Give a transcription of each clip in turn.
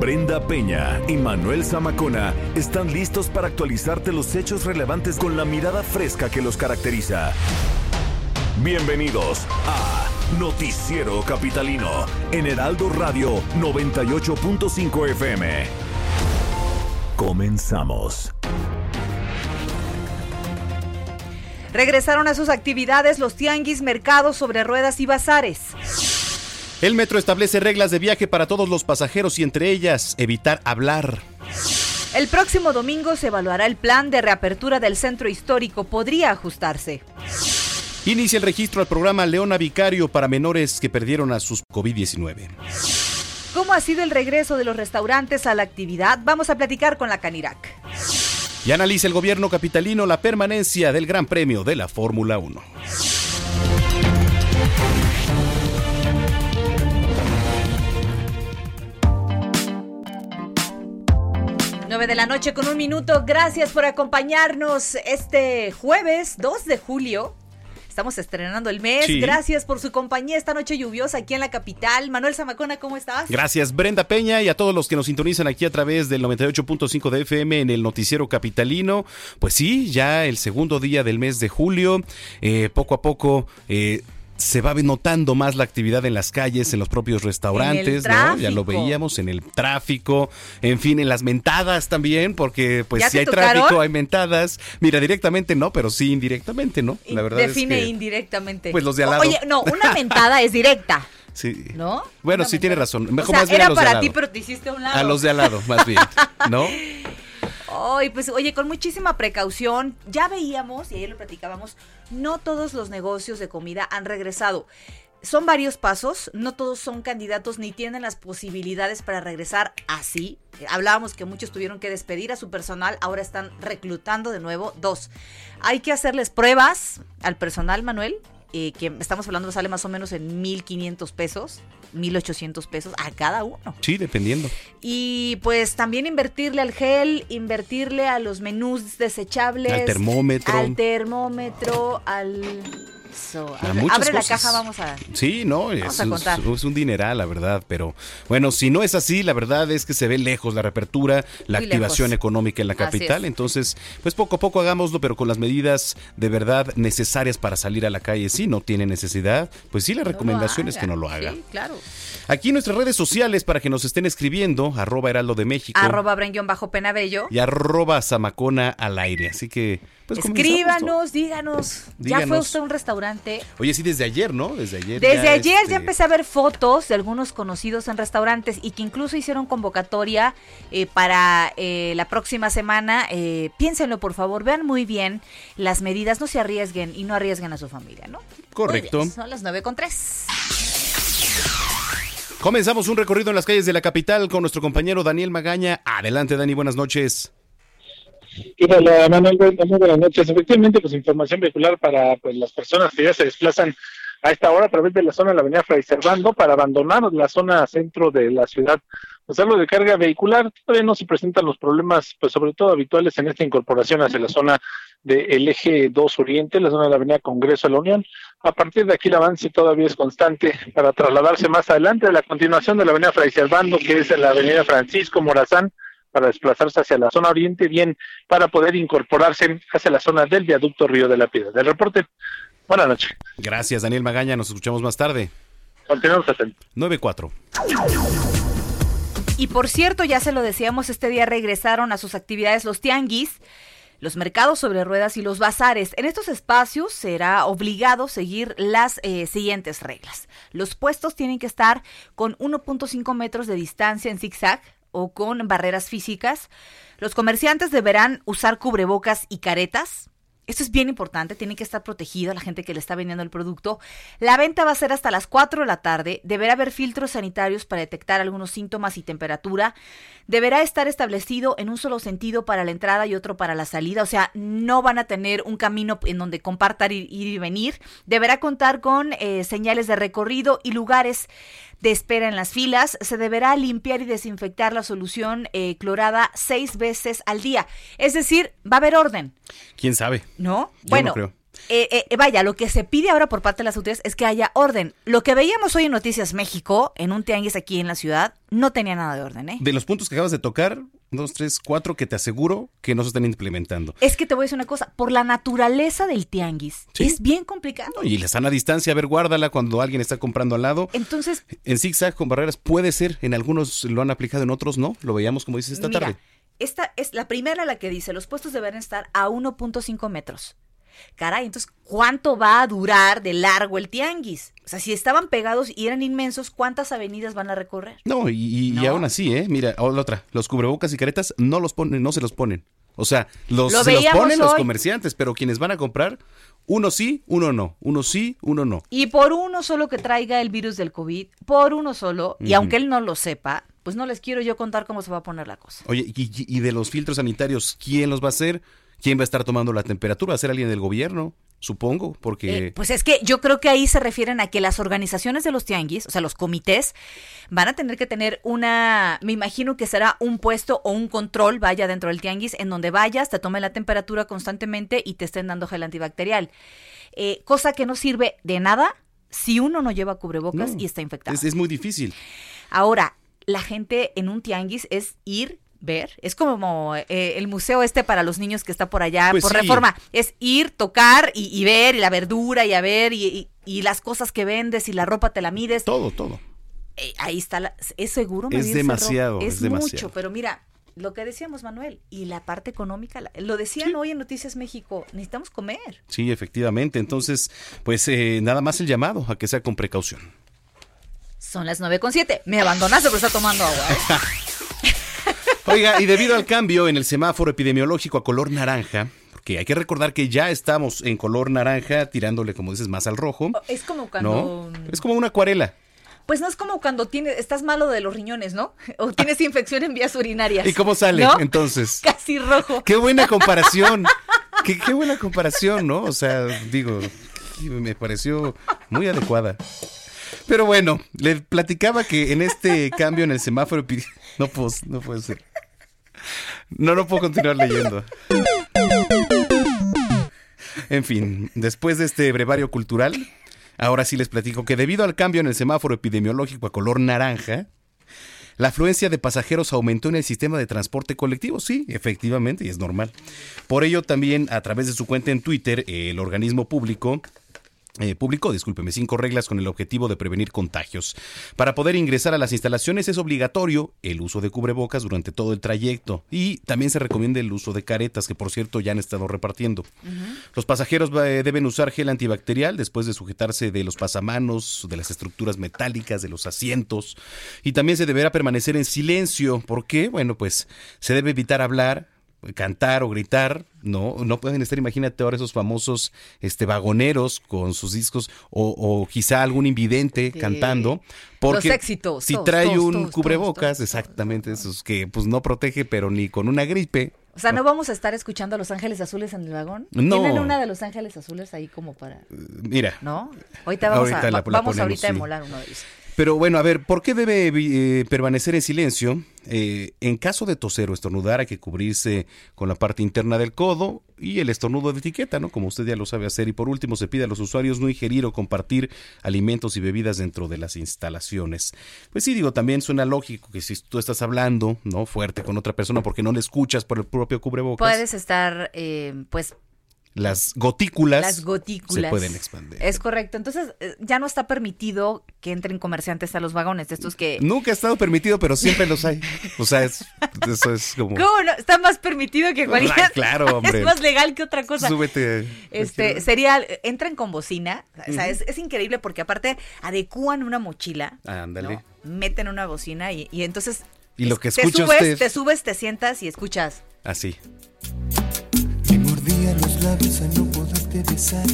Brenda Peña y Manuel Zamacona están listos para actualizarte los hechos relevantes con la mirada fresca que los caracteriza. Bienvenidos a Noticiero Capitalino en Heraldo Radio 98.5 FM. Comenzamos. Regresaron a sus actividades los tianguis, mercados sobre ruedas y bazares. El metro establece reglas de viaje para todos los pasajeros y entre ellas evitar hablar. El próximo domingo se evaluará el plan de reapertura del centro histórico. Podría ajustarse. Inicia el registro al programa Leona Vicario para menores que perdieron a sus COVID-19. ¿Cómo ha sido el regreso de los restaurantes a la actividad? Vamos a platicar con la Canirac. Y analiza el gobierno capitalino la permanencia del Gran Premio de la Fórmula 1. 9 de la noche con un minuto. Gracias por acompañarnos este jueves 2 de julio. Estamos estrenando el mes. Gracias por su compañía esta noche lluviosa aquí en la capital. Manuel Zamacona, ¿cómo estás? Gracias, Brenda Peña, y a todos los que nos sintonizan aquí a través del 98.5 de FM en el Noticiero Capitalino. Pues sí, ya el segundo día del mes de julio. Eh, poco a poco. Eh, se va notando más la actividad en las calles, en los propios restaurantes, ¿no? Ya lo veíamos en el tráfico, en fin, en las mentadas también, porque pues si hay tráfico hay mentadas. Mira, directamente no, pero sí indirectamente, ¿no? La verdad Define indirectamente. Pues los de al lado. Oye, no, una mentada es directa. Sí. ¿No? Bueno, sí tiene razón. Mejor más bien era para ti, pero te hiciste a un lado. A los de al lado, más bien, ¿no? Ay, pues oye, con muchísima precaución, ya veíamos, y ayer lo platicábamos, no todos los negocios de comida han regresado. Son varios pasos, no todos son candidatos ni tienen las posibilidades para regresar así. Hablábamos que muchos tuvieron que despedir a su personal, ahora están reclutando de nuevo. Dos, hay que hacerles pruebas al personal, Manuel, eh, que estamos hablando sale más o menos en 1.500 pesos, 1.800 pesos a cada uno. Sí, dependiendo. Y pues también invertirle al gel, invertirle a los menús desechables. Al termómetro. Al termómetro, al abre, la caja, vamos a. Sí, no, es, es, un dineral, la verdad. Pero bueno, si no es así, la verdad es que se ve lejos la reapertura, la activación económica en la capital. Entonces, pues poco a poco hagámoslo, pero con las medidas de verdad necesarias para salir a la calle. Si no tiene necesidad, pues sí, la recomendación es que no lo haga. Sí, claro. Aquí nuestras redes sociales para que nos estén escribiendo, arroba heraldo de México. Arroba bajo penabello. Y arroba zamacona al aire. Así que pues Escríbanos, díganos. ¿Ya fue usted a un restaurante? Oye, sí, desde ayer, ¿no? Desde ayer. Desde ayer ya este empecé a ver fotos de algunos conocidos en restaurantes y que incluso hicieron convocatoria eh, para eh, la próxima semana. Eh, piénsenlo, por favor, vean muy bien las medidas, no se arriesguen y no arriesguen a su familia, ¿no? Correcto. son las nueve con tres. Comenzamos un recorrido en las calles de la capital con nuestro compañero Daniel Magaña. Adelante, Dani, buenas noches. Hola, Manuel, buenas noches. Efectivamente, pues información vehicular para pues, las personas que ya se desplazan a esta hora a través de la zona de la avenida Fray Servando para abandonar la zona centro de la ciudad. Pues algo de carga vehicular, todavía no se presentan los problemas, pues sobre todo habituales en esta incorporación hacia la zona del eje 2 Oriente, la zona de la avenida Congreso de la Unión. A partir de aquí el avance todavía es constante para trasladarse más adelante a la continuación de la avenida Fray Servando, que es la avenida Francisco Morazán, para desplazarse hacia la zona oriente, bien para poder incorporarse hacia la zona del viaducto Río de la Piedra. Del reporte, buenas noches. Gracias, Daniel Magaña. Nos escuchamos más tarde. Continuamos atentos. 9-4. Y por cierto, ya se lo decíamos, este día regresaron a sus actividades los tianguis los mercados sobre ruedas y los bazares. En estos espacios será obligado seguir las eh, siguientes reglas. Los puestos tienen que estar con 1.5 metros de distancia en zigzag o con barreras físicas. Los comerciantes deberán usar cubrebocas y caretas. Esto es bien importante, tiene que estar protegido la gente que le está vendiendo el producto. La venta va a ser hasta las 4 de la tarde. Deberá haber filtros sanitarios para detectar algunos síntomas y temperatura. Deberá estar establecido en un solo sentido para la entrada y otro para la salida. O sea, no van a tener un camino en donde compartan ir, ir y venir. Deberá contar con eh, señales de recorrido y lugares de espera en las filas. Se deberá limpiar y desinfectar la solución eh, clorada seis veces al día. Es decir, va a haber orden. ¿Quién sabe? ¿No? Yo bueno, no creo. Eh, eh, vaya, lo que se pide ahora por parte de las autoridades es que haya orden. Lo que veíamos hoy en Noticias México, en un tianguis aquí en la ciudad, no tenía nada de orden, ¿eh? De los puntos que acabas de tocar, dos, tres, cuatro, que te aseguro que no se están implementando. Es que te voy a decir una cosa, por la naturaleza del tianguis, Sí. es bien complicado. Y la sana distancia, a ver, guárdala cuando alguien está comprando al lado. Entonces, En zigzag con barreras puede ser, en algunos lo han aplicado, en otros no. Lo veíamos como dices esta Mira, tarde. Esta es la primera la que dice, los puestos deben estar a 1.5 metros. Caray, entonces, ¿cuánto va a durar de largo el tianguis? O sea, si estaban pegados y eran inmensos, ¿cuántas avenidas van a recorrer? No, y, aún así, ¿eh? Mira, la otra, los cubrebocas y caretas no los ponen, no se los ponen. O sea, los, Lo se los ponen los comerciantes, pero quienes van a comprar, uno sí, uno no. Uno sí, uno no. Y por uno solo que traiga el virus del COVID, por uno solo, y aunque él no lo sepa, pues no les quiero yo contar cómo se va a poner la cosa. Oye, y- y de los filtros sanitarios, ¿quién los va a hacer? ¿Quién va a estar tomando la temperatura? ¿Va a ser alguien del gobierno? Supongo, porque... Eh, pues es que yo creo que ahí se refieren a que las organizaciones de los tianguis, o sea, los comités, van a tener que tener una, me imagino que será un puesto o un control, vaya dentro del tianguis, en donde vayas, te tomen la temperatura constantemente y te estén dando gel antibacterial. Eh, cosa que no sirve de nada si uno no lleva cubrebocas No, y está infectado. es, es muy difícil. Ahora, la gente en un tianguis es ir, ver, es como eh, el museo este para los niños que está por allá, Pues por sí. reforma, es ir, tocar y, y ver, y la verdura, y a ver, y, y- y las cosas que vendes, y la ropa te la mides. Todo, todo. Eh, ahí está, la- es seguro. Es demasiado, es Es, demasiado. mucho, pero mira, lo que decíamos, Manuel, y la parte económica, lo decían hoy en Noticias México, necesitamos comer. Sí, efectivamente. Entonces, pues eh, nada más el llamado a que sea con precaución. Son las nueve con siete. Me abandonaste, pero está tomando agua. ¿eh? Oiga, y debido al cambio en el semáforo epidemiológico a color naranja, porque hay que recordar que ya estamos en color naranja, tirándole, como dices, más al rojo. Es como cuando... ¿No? Es como una acuarela. Pues no es como cuando tienes, estás malo de los riñones, ¿no? O tienes infección en vías urinarias. ¿Y cómo sale ¿No? entonces? Casi rojo. Qué buena comparación. Qué, qué buena comparación, ¿no? O sea, digo, me pareció muy adecuada. Pero bueno, le platicaba que en este cambio en el semáforo no puedo, no puede ser. No, no puedo continuar leyendo. En fin, después de este brevario cultural, ahora sí les platico que debido al cambio en el semáforo epidemiológico a color naranja, la afluencia de pasajeros aumentó en el sistema de transporte colectivo, sí, efectivamente, y es normal. Por ello, también a través de su cuenta en Twitter, el organismo público eh, publicó, discúlpeme, cinco reglas con el objetivo de prevenir contagios. Para poder ingresar a las instalaciones es obligatorio el uso de cubrebocas durante todo el trayecto y también se recomienda el uso de caretas, que por cierto ya han estado repartiendo. Los pasajeros eh, deben usar gel antibacterial después de sujetarse de los pasamanos, de las estructuras metálicas, de los asientos y también se deberá permanecer en silencio. ¿Por qué? Bueno, pues se debe evitar hablar, cantar o gritar, no, no pueden estar, imagínate ahora esos famosos este vagoneros con sus discos o, o quizá algún invidente Sí. Los cantando, porque éxitos, si todos, trae todos, un todos, cubrebocas, exactamente, esos que pues no protege pero ni con una gripe. O sea, ¿no vamos a estar escuchando a Los Ángeles Azules en el vagón? No. Tienen una de Los Ángeles Azules ahí como para... Mira, ¿No? Ahorita vamos, Ahorita a, la- va- la vamos ponemos, ahorita a sí. emular uno de ellos. Pero bueno, a ver, ¿por qué debe eh, permanecer en silencio? Eh, en caso de toser o estornudar hay que cubrirse con la parte interna del codo y el estornudo de etiqueta, ¿no? Como usted ya lo sabe hacer. Y por último, se pide a los usuarios no ingerir o compartir alimentos y bebidas dentro de las instalaciones. Pues sí, digo, también suena lógico que si tú estás hablando, ¿no? Fuerte con otra persona porque no le escuchas por el propio cubrebocas, Puedes estar, eh, pues, las gotículas, las gotículas. se pueden expandir. Es correcto. Entonces, eh, ya no está permitido que entren comerciantes a los vagones, de estos que... Nunca ha estado permitido, pero siempre los hay. O sea, es, eso es como... ¿Cómo no? Está más permitido que cualquier... Claro, hombre. Es más legal que otra cosa. Súbete. Este, sería, entran con bocina, o sea, es, es increíble porque aparte adecúan una mochila, Ándale. ¿no? meten una bocina y, y entonces... Y lo que te escucha subes, Te subes, te sientas y escuchas. Así. Tus labios al no poderte besar.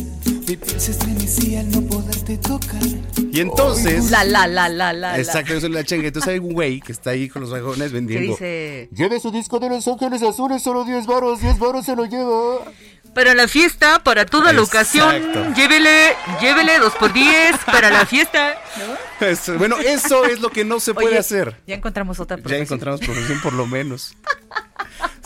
Mi piel se estremecía al no poderte tocar. Y entonces. La, la, la, la, la. Exacto, eso es la chenga. Entonces hay un güey que está ahí con los vagones vendiendo. dice. Lleve su disco de Los Ángeles Azules, solo 10 varos, 10 varos se lo lleva. Para la fiesta, para toda la Exacto. ocasión, llévele, llévele dos por diez para la fiesta. Eso- bueno, eso es lo que no se puede Oye, hacer. Ya encontramos otra Ya profesión. encontramos profesión por lo menos.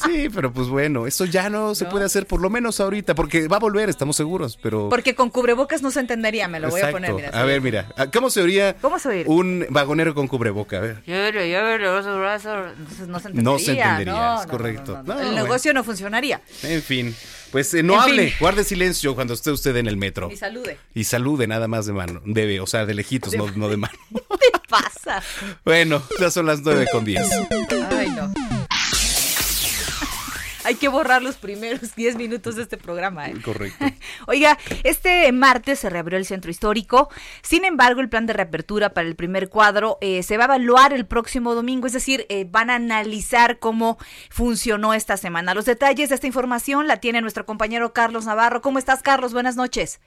Sí, pero pues bueno, eso ya no se puede hacer por lo menos ahorita, porque va a volver, estamos seguros, pero... Porque con cubrebocas no se entendería, me lo voy a poner, mira. A ver, mira, ¿cómo se oiría ¿Cómo se oiría? un vagonero con cubreboca? A ver. Entonces no se entendería. No se entendería, no, es no, correcto. El negocio no funcionaría. En fin, pues eh, no En hable, fin. guarde silencio cuando esté usted en el metro. Y salude. Y salude nada más de mano, debe, o sea, de lejitos, no, no de mano. ¿Qué pasa? Bueno, ya son las nueve con 10. Ay, no. Hay que borrar los primeros 10 minutos de este programa. ¿eh? Correcto. Oiga, este martes se reabrió el centro histórico. Sin embargo, el plan de reapertura para el primer cuadro eh, se va a evaluar el próximo domingo, es decir, eh, van a analizar cómo funcionó esta semana. Los detalles de esta información la tiene nuestro compañero Carlos Navarro. ¿Cómo estás, Carlos? Buenas noches.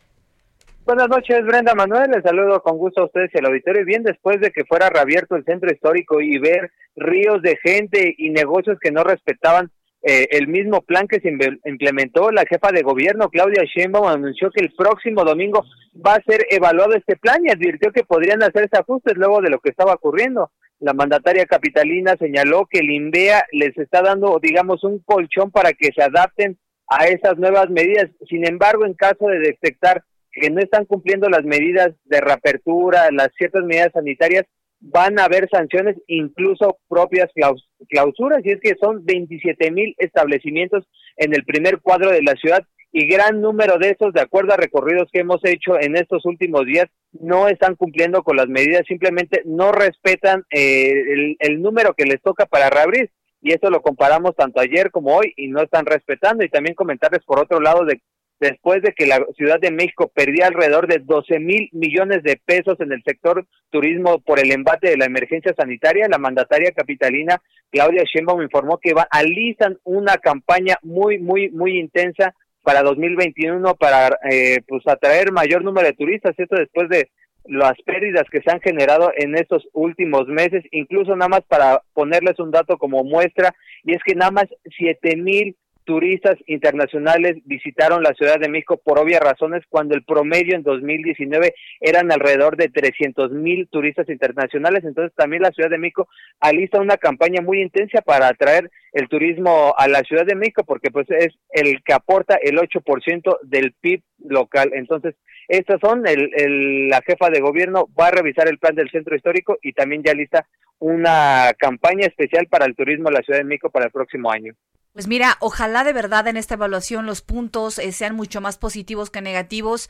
Buenas noches, Brenda Manuel. Les saludo con gusto a ustedes y al auditorio. Y bien, después de que fuera reabierto el centro histórico y ver ríos de gente y negocios que no respetaban eh, el mismo plan que se implementó, la jefa de gobierno, Claudia Sheinbaum, anunció que el próximo domingo va a ser evaluado este plan y advirtió que podrían hacerse ajustes luego de lo que estaba ocurriendo. La mandataria capitalina señaló que el INVEA les está dando, digamos, un colchón para que se adapten a esas nuevas medidas. Sin embargo, en caso de detectar que no están cumpliendo las medidas de reapertura, las ciertas medidas sanitarias, van a haber sanciones, incluso propias claus- clausuras, y es que son 27 mil establecimientos en el primer cuadro de la ciudad y gran número de esos, de acuerdo a recorridos que hemos hecho en estos últimos días, no están cumpliendo con las medidas, simplemente no respetan eh, el, el número que les toca para reabrir. Y esto lo comparamos tanto ayer como hoy y no están respetando. Y también comentarles por otro lado de después de que la Ciudad de México perdía alrededor de 12 mil millones de pesos en el sector turismo por el embate de la emergencia sanitaria, la mandataria capitalina Claudia Sheinbaum informó que va, alistan una campaña muy, muy, muy intensa para 2021 para eh, pues atraer mayor número de turistas, esto después de las pérdidas que se han generado en estos últimos meses, incluso nada más para ponerles un dato como muestra, y es que nada más siete mil turistas internacionales visitaron la Ciudad de México por obvias razones, cuando el promedio en 2019 eran alrededor de 300 mil turistas internacionales. Entonces también la Ciudad de México alista una campaña muy intensa para atraer el turismo a la Ciudad de México, porque pues es el que aporta el 8% del PIB local. Entonces, estas son, el, el- la jefa de gobierno va a revisar el plan del centro histórico y también ya lista una campaña especial para el turismo de la Ciudad de México para el próximo año. Pues mira, ojalá de verdad en esta evaluación los puntos eh, sean mucho más positivos que negativos.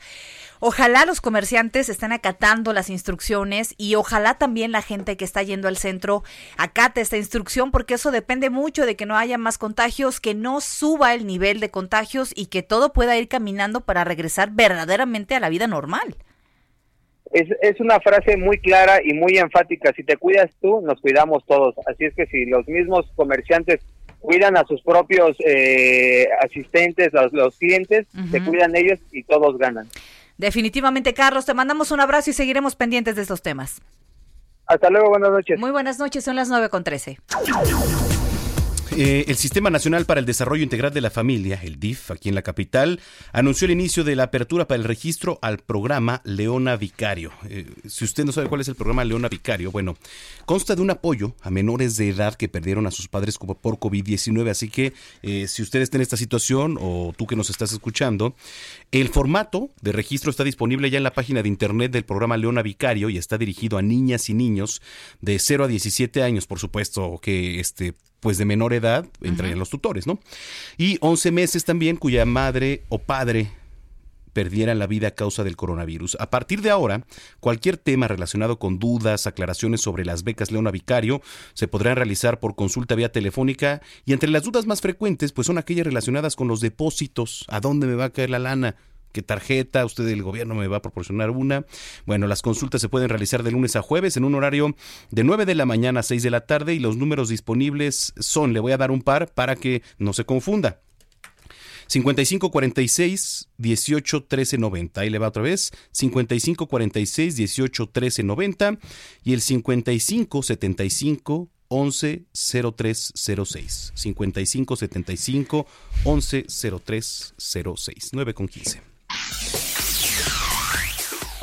Ojalá los comerciantes estén acatando las instrucciones y ojalá también la gente que está yendo al centro acate esta instrucción porque eso depende mucho de que no haya más contagios, que no suba el nivel de contagios y que todo pueda ir caminando para regresar verdaderamente a la vida normal. Es, es una frase muy clara y muy enfática. Si te cuidas tú, nos cuidamos todos. Así es que si los mismos comerciantes cuidan a sus propios eh, asistentes, los, los clientes, se cuidan ellos y todos ganan. Definitivamente, Carlos, te mandamos un abrazo y seguiremos pendientes de estos temas. Hasta luego, buenas noches. Muy buenas noches, son las 9 con 13. Eh, el Sistema Nacional para el Desarrollo Integral de la Familia, el DIF, aquí en la capital, anunció el inicio de la apertura para el registro al programa Leona Vicario. Eh, si usted no sabe cuál es el programa Leona Vicario, bueno, consta de un apoyo a menores de edad que perdieron a sus padres por COVID-19. Así que eh, si usted está en esta situación o tú que nos estás escuchando, el formato de registro está disponible ya en la página de internet del programa Leona Vicario y está dirigido a niñas y niños de 0 a 17 años, por supuesto, que este pues de menor edad entrarían los tutores, ¿no? Y 11 meses también cuya madre o padre perdieran la vida a causa del coronavirus. A partir de ahora, cualquier tema relacionado con dudas, aclaraciones sobre las becas Leona Vicario se podrán realizar por consulta vía telefónica y entre las dudas más frecuentes pues son aquellas relacionadas con los depósitos, a dónde me va a caer la lana, qué tarjeta, usted del gobierno me va a proporcionar una. Bueno, las consultas se pueden realizar de lunes a jueves en un horario de 9 de la mañana a 6 de la tarde y los números disponibles son, le voy a dar un par para que no se confunda. 5546 18 13 90. Ahí le va otra vez. 5546 18 13 90 y el 5575 11 0306. 5575 11 0306. 9 con 15.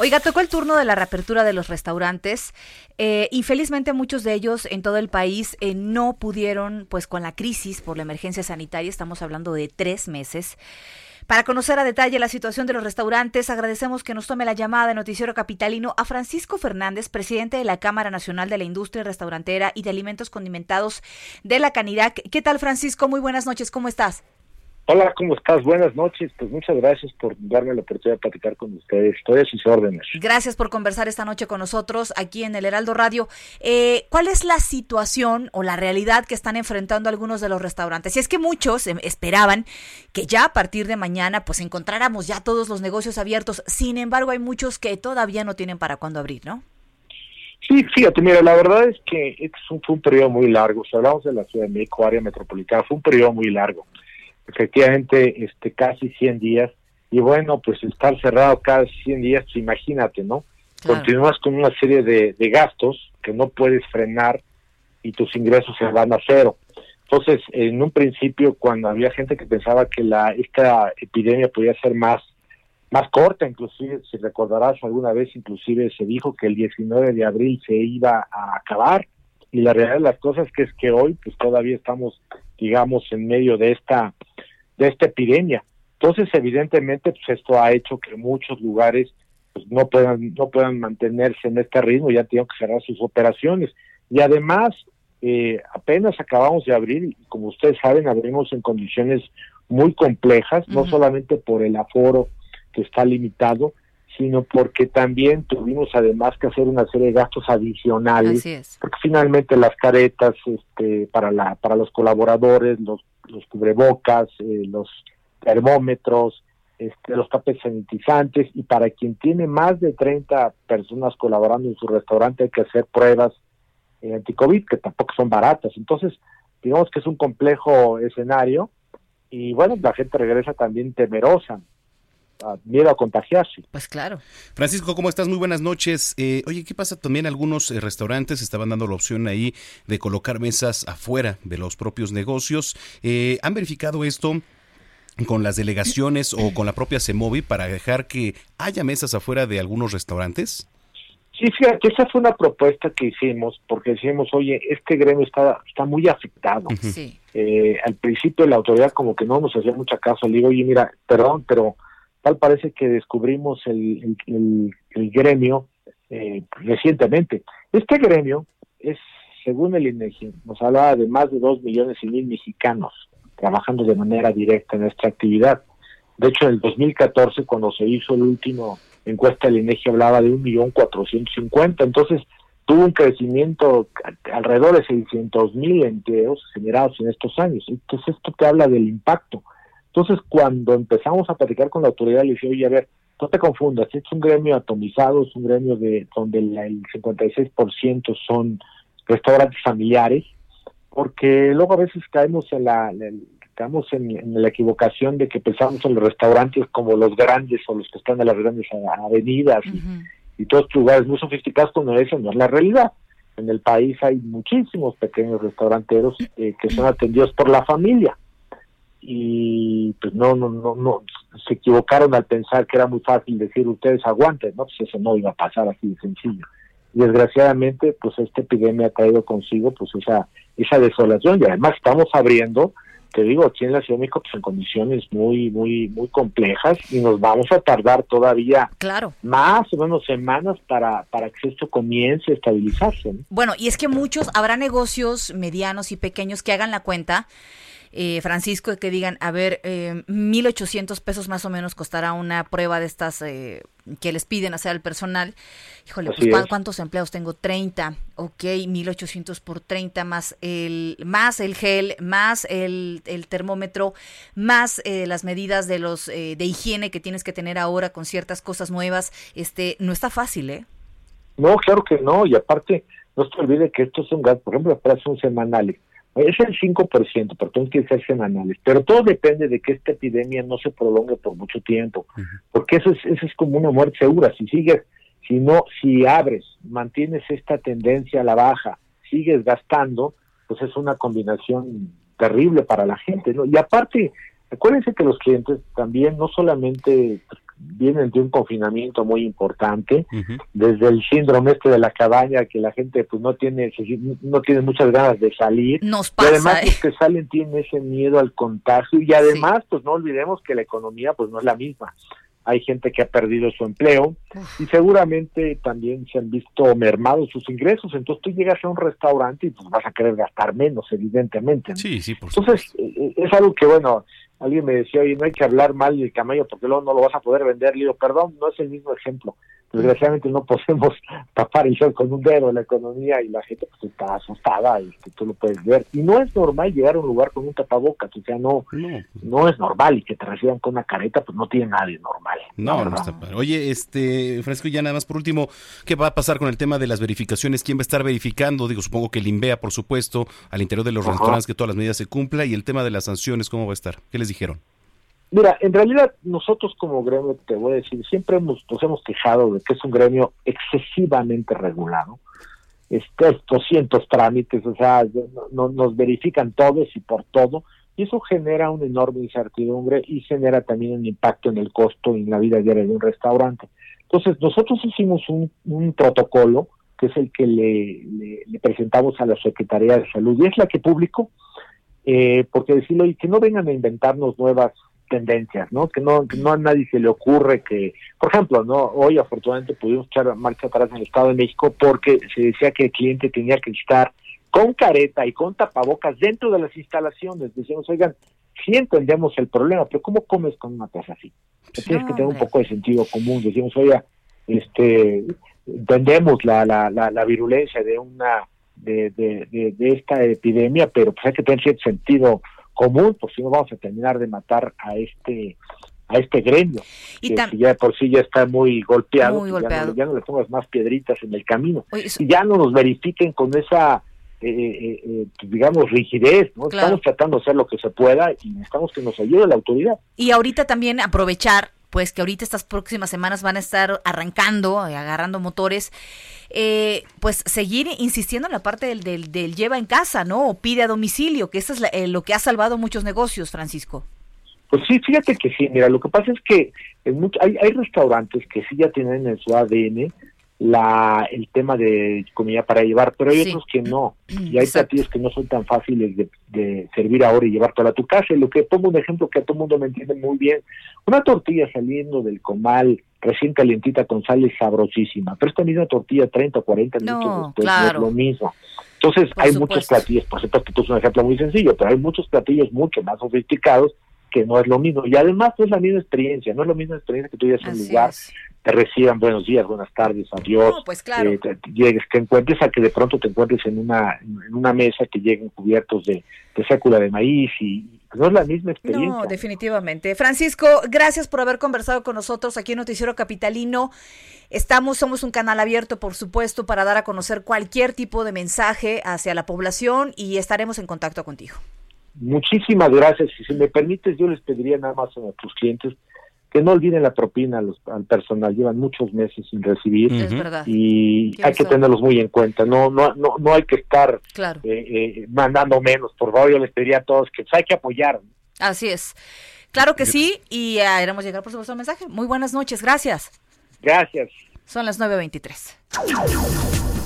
Oiga, tocó el turno de la reapertura de los restaurantes. Eh, infelizmente muchos de ellos en todo el país eh, no pudieron, pues con la crisis por la emergencia sanitaria, estamos hablando de tres meses. Para conocer a detalle la situación de los restaurantes, agradecemos que nos tome la llamada de Noticiero Capitalino a Francisco Fernández, presidente de la Cámara Nacional de la Industria Restaurantera y de Alimentos Condimentados de la Canirac. ¿Qué tal, Francisco? Muy buenas noches, ¿cómo estás? Hola, ¿cómo estás? Buenas noches. Pues muchas gracias por darme la oportunidad de platicar con ustedes. Estoy a sus órdenes. Gracias por conversar esta noche con nosotros aquí en el Heraldo Radio. Eh, ¿Cuál es la situación o la realidad que están enfrentando algunos de los restaurantes? Y es que muchos em, esperaban que ya a partir de mañana pues encontráramos ya todos los negocios abiertos. Sin embargo, hay muchos que todavía no tienen para cuándo abrir, ¿no? Sí, fíjate, mira, la verdad es que este fue un periodo muy largo. Si hablamos de la Ciudad de México, área metropolitana, fue un periodo muy largo efectivamente este casi 100 días. Y bueno pues estar cerrado cada 100 días pues imagínate no continúas con una serie de, gastos que no puedes frenar y tus ingresos se van a cero. Entonces en un principio cuando había gente que pensaba que la esta epidemia podía ser más más corta inclusive si recordarás alguna vez inclusive se dijo que el 19 de abril se iba a acabar. Y la realidad de las cosas que es que hoy pues todavía estamos digamos en medio de esta de esta epidemia. Entonces, evidentemente, pues esto ha hecho que muchos lugares pues, no puedan no puedan mantenerse en este ritmo, ya tienen que cerrar sus operaciones. Y además, eh, apenas acabamos de abrir, y como ustedes saben, abrimos en condiciones muy complejas, no solamente por el aforo que está limitado, sino porque también tuvimos además que hacer una serie de gastos adicionales, porque finalmente las caretas este, para la para los colaboradores, los los cubrebocas, eh, los termómetros, este, los tapes sanitizantes y para quien tiene más de 30 personas colaborando en su restaurante hay que hacer pruebas eh, anti-COVID que tampoco son baratas. Entonces, digamos que es un complejo escenario y bueno, la gente regresa también temerosa miedo a contagiarse. Pues claro. Francisco, ¿cómo estás? Muy buenas noches. Eh, oye, ¿qué pasa? También algunos eh, restaurantes estaban dando la opción ahí de colocar mesas afuera de los propios negocios. Eh, ¿Han verificado esto? con las delegaciones o con la propia CEMOVI para dejar que haya mesas afuera de algunos restaurantes? Sí, fíjate, esa fue una propuesta que hicimos, porque decimos, oye, este gremio está, está muy afectado. Sí. al principio la autoridad como que no nos hacía mucha caso, le digo, oye, mira, perdón, pero Tal parece que descubrimos el, gremio eh, recientemente. Este gremio es, según el INEGI, nos hablaba de más de dos millones y mil mexicanos trabajando de manera directa en esta actividad. De hecho, en el 2014, cuando se hizo el último encuesta del INEGI, hablaba de un millón cuatrocientos cincuenta. Entonces, tuvo un crecimiento alrededor de 600 mil empleos generados en estos años. Entonces, esto te habla del impacto. Entonces, cuando empezamos a platicar con la autoridad, le dije, oye, a ver, no te confundas, este es un gremio atomizado, es un gremio de donde el 56% son restaurantes familiares, porque luego a veces caemos en la, caemos en, la equivocación de que pensamos en los restaurantes como los grandes o los que están en las grandes avenidas y, todos estos lugares muy sofisticados cuando eso no es la realidad. En el país hay muchísimos pequeños restauranteros eh, que son atendidos por la familia y pues no, no, no, no, se equivocaron al pensar que era muy fácil decir ustedes aguanten, ¿no? Pues eso no iba a pasar así de sencillo. Y desgraciadamente, pues esta epidemia ha traído consigo pues esa, esa desolación y además estamos abriendo, te digo, aquí en la Ciudad de México pues en condiciones muy, muy, muy complejas y nos vamos a tardar todavía claro. más o menos semanas para, para que esto comience a estabilizarse. Bueno, y es que muchos, habrá negocios medianos y pequeños que hagan la cuenta eh, Francisco, que digan, a ver, eh, 1.800 pesos más o menos costará una prueba de estas eh, que les piden hacer al personal. Híjole, pues ¿cuántos empleados tengo? 30. Ok, 1.800 por 30 más el, más el gel, más el, el termómetro, más eh, las medidas de, los, de higiene que tienes que tener ahora con ciertas cosas nuevas. Este, no está fácil, ¿eh? No, claro que no. Y aparte, no se olvide que estos son, por ejemplo, las son semanales Es el 5%, pero tienen que ser semanales. Pero todo depende de que esta epidemia no se prolongue por mucho tiempo, porque eso es, eso es como una muerte segura. Si sigues, si no, si abres, mantienes esta tendencia a la baja, sigues gastando, pues es una combinación terrible para la gente, ¿no? Y aparte, acuérdense que los clientes también no solamente vienen de un confinamiento muy importante, desde el síndrome este de la cabaña que la gente pues no tiene no tiene muchas ganas de salir, Nos y pasa, además ¿eh? los que salen tienen ese miedo al contagio y además pues no olvidemos que la economía pues no es la misma. Hay gente que ha perdido su empleo y seguramente también se han visto mermados sus ingresos. Entonces tú llegas a un restaurante y pues vas a querer gastar menos, evidentemente. ¿no? Sí, sí, por Entonces, eh, es algo que, bueno, alguien me decía, oye, no hay que hablar mal del camello porque luego no lo vas a poder vender. Le digo, perdón, no es el mismo ejemplo. Desgraciadamente no podemos tapar el sol con un dedo la economía y la gente pues está asustada y que tú lo puedes ver. Y no es normal llegar a un lugar con un tapabocas, o sea, no, no es normal y que te reciban con una careta, pues no tiene nadie normal. No, no está. Oye, este, Francisco, ya nada más por último, ¿qué va a pasar con el tema de las verificaciones? ¿Quién va a estar verificando? Digo, supongo que el INVEA, por supuesto, al interior de los Ajá. restaurantes, que todas las medidas se cumplan. Y el tema de las sanciones, ¿cómo va a estar? ¿Qué les dijeron? Mira, en realidad nosotros como gremio, te voy a decir, siempre hemos, nos hemos quejado de que es un gremio excesivamente regulado. Este, 200 trámites, o sea, no- no- nos verifican todos y por todo, y eso genera una enorme incertidumbre y genera también un impacto en el costo y en la vida diaria de un restaurante. Entonces, nosotros hicimos un, un protocolo, que es el que le, le- le presentamos a la Secretaría de Salud, y es la que publicó, eh, porque decirlo, y que no vengan a inventarnos nuevas tendencias, ¿no? Que no, que no a nadie se le ocurre que, por ejemplo, no hoy afortunadamente pudimos echar marcha atrás en el Estado de México porque se decía que el cliente tenía que estar con careta y con tapabocas dentro de las instalaciones. Decíamos, oigan, sí entendemos el problema, pero ¿cómo comes con una cosa así? Tienes que tener un poco de sentido común. Decimos, oiga, este, entendemos la, la, la, la virulencia de una de, de, de, de esta epidemia, pero pues hay que tener cierto sentido común, por si no vamos a terminar de matar a este a este gremio, Y que si ya por sí ya está muy golpeado, Muy pues ya no- golpeado. Ya, no, le pongas más piedritas en el camino, Oye, eso- y ya no nos verifiquen con esa, eh, eh, eh, pues, digamos, rigidez, ¿no? Claro. Estamos tratando de hacer lo que se pueda y necesitamos que nos ayude la autoridad. Y ahorita también aprovechar, pues que ahorita estas próximas semanas van a estar arrancando, eh, agarrando motores, eh, pues seguir insistiendo en la parte del, del, del lleva en casa, ¿no? O pide a domicilio, que eso es la- eh, lo que ha salvado muchos negocios, Francisco. Pues sí, fíjate que sí, mira, lo que pasa es que en much- hay, hay restaurantes que sí ya tienen en su ADN la el tema de comida para llevar, pero hay Sí. otros que no. Y hay Exacto. platillos que no son tan fáciles de, de servir ahora y llevártela a tu casa. Y lo que pongo un ejemplo que a todo el mundo me entiende muy bien. Una tortilla saliendo del comal recién calientita con sal es sabrosísima, pero esta misma tortilla 30 o 40 No, minutos después claro. no es lo mismo. Entonces Por hay supuesto. muchos platillos, por supuesto que puse un ejemplo muy sencillo, pero hay muchos platillos mucho más sofisticados que no es lo mismo. Y además no es la misma experiencia, no es la misma experiencia que tú a un lugar, es. Te reciban buenos días, buenas tardes, adiós, No, pues claro. eh, te- te llegues, que encuentres a que de pronto te encuentres en una en una mesa que lleguen cubiertos de, de sécula de maíz y no es la misma experiencia. No, definitivamente. Francisco, gracias por haber conversado con nosotros aquí en Noticiero Capitalino. Estamos, somos un canal abierto, por supuesto, para dar a conocer cualquier tipo de mensaje hacia la población y estaremos en contacto contigo. Muchísimas gracias. Y si me permites, yo les pediría nada más a nuestros clientes que no olviden la propina a los- al personal. Llevan muchos meses sin recibir. Es verdad. y hay que tenerlos muy en cuenta. No, no, no, no hay que estar Claro. eh, eh, mandando menos. Por favor, yo les pediría a todos que pues, hay que apoyar. Así es. Claro que sí, y eh, haremos llegar, por supuesto, el mensaje. Muy buenas noches, gracias. Gracias. Son las 9.23.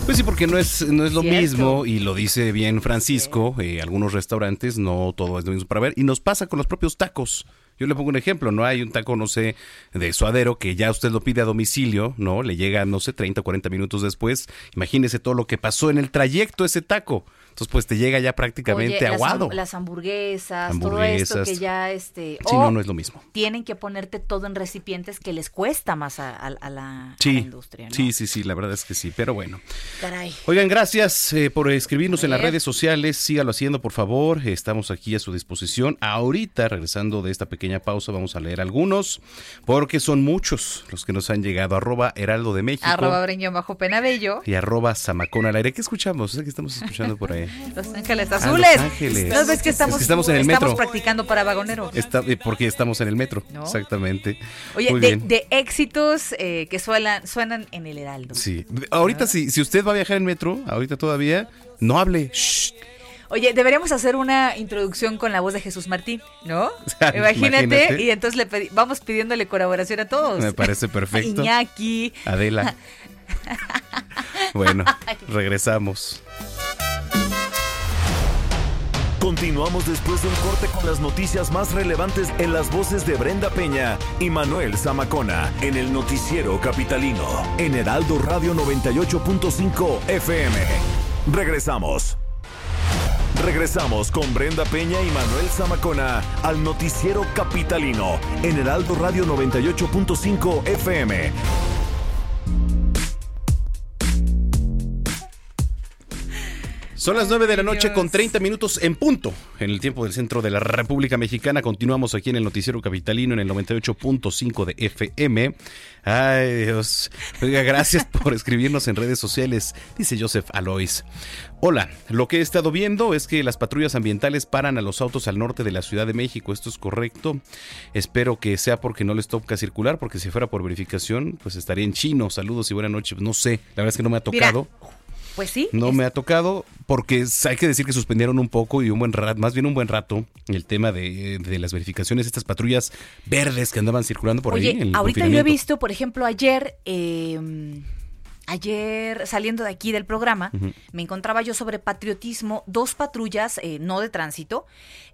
Pues sí, porque no es, no es lo Cierto. mismo, y lo dice bien Francisco, eh, algunos restaurantes no todo es lo mismo para ver, y nos pasa con los propios tacos. Yo le pongo un ejemplo, ¿no? Hay un taco, no sé, de suadero que ya usted lo pide a domicilio, ¿no? Le llega, no sé, 30 o 40 minutos después. Imagínese todo lo que pasó en el trayecto ese taco. Entonces, pues te llega ya prácticamente Oye, aguado. Las, hamburguesas, todo esto que ya, este... Sí, o no, no es lo mismo. Tienen que ponerte todo en recipientes que les cuesta más a, a- a la, a la Sí, industria, ¿no? sí, sí, sí, la verdad es que sí, pero bueno. Caray. Oigan, gracias eh, por escribirnos en las redes sociales. Sígalo haciendo, por favor. Estamos aquí a su disposición. Ahorita, regresando de esta pequeña pausa, vamos a leer algunos, porque son muchos los que nos han llegado. Arroba Heraldo de México Arroba Breñón bajo Penabello. y arroba Zamacón al aire. ¿Qué escuchamos? ¿Qué estamos escuchando por ahí? Los Ángeles Azules. Los Ángeles. ¿No ves que estamos, Es que estamos en el metro. estamos practicando para vagonero? Está- eh, porque estamos en el metro, ¿No? exactamente. Oye, de, éxitos eh, que suenan, suenan en el Heraldo. Sí. Ahorita, si, si usted va a viajar en metro, ahorita todavía, no hable. Shh. Oye, deberíamos hacer una introducción con la voz de Jesús Martín, ¿no? Imagínate, Imagínate. y entonces le pedi- vamos pidiéndole colaboración a todos. Me parece perfecto. Iñaki. Adela. Bueno, regresamos. Continuamos después de un corte con las noticias más relevantes en las voces de Brenda Peña y Manuel Zamacona en el noticiero capitalino en Heraldo Radio 98.5 FM. Regresamos. Regresamos con Brenda Peña y Manuel Zamacona al noticiero capitalino en Heraldo Radio 98.5 FM. Son las 9 de la noche con 30 minutos en punto. En el tiempo del centro de la República Mexicana continuamos aquí en el noticiero capitalino en el 98.5 de FM. Ay Dios. Oiga, gracias por escribirnos en redes sociales, dice Joseph Alois. Hola, lo que he estado viendo es que las patrullas ambientales paran a los autos al norte de la Ciudad de México. Esto es correcto. Espero que sea porque no les toca circular, porque si fuera por verificación, pues estaría en chino. Saludos y buenas noches. No sé, la verdad es que no me ha Mira, tocado. Pues sí. No me ha tocado porque hay que decir que suspendieron un poco y un buen rato, más bien un buen rato, el tema de, de las verificaciones, estas patrullas verdes que andaban circulando por Oye, ahí. en el ahorita yo he visto, por ejemplo, ayer, eh, ayer saliendo de aquí del programa, me encontraba yo sobre patriotismo, dos patrullas, eh, no de tránsito,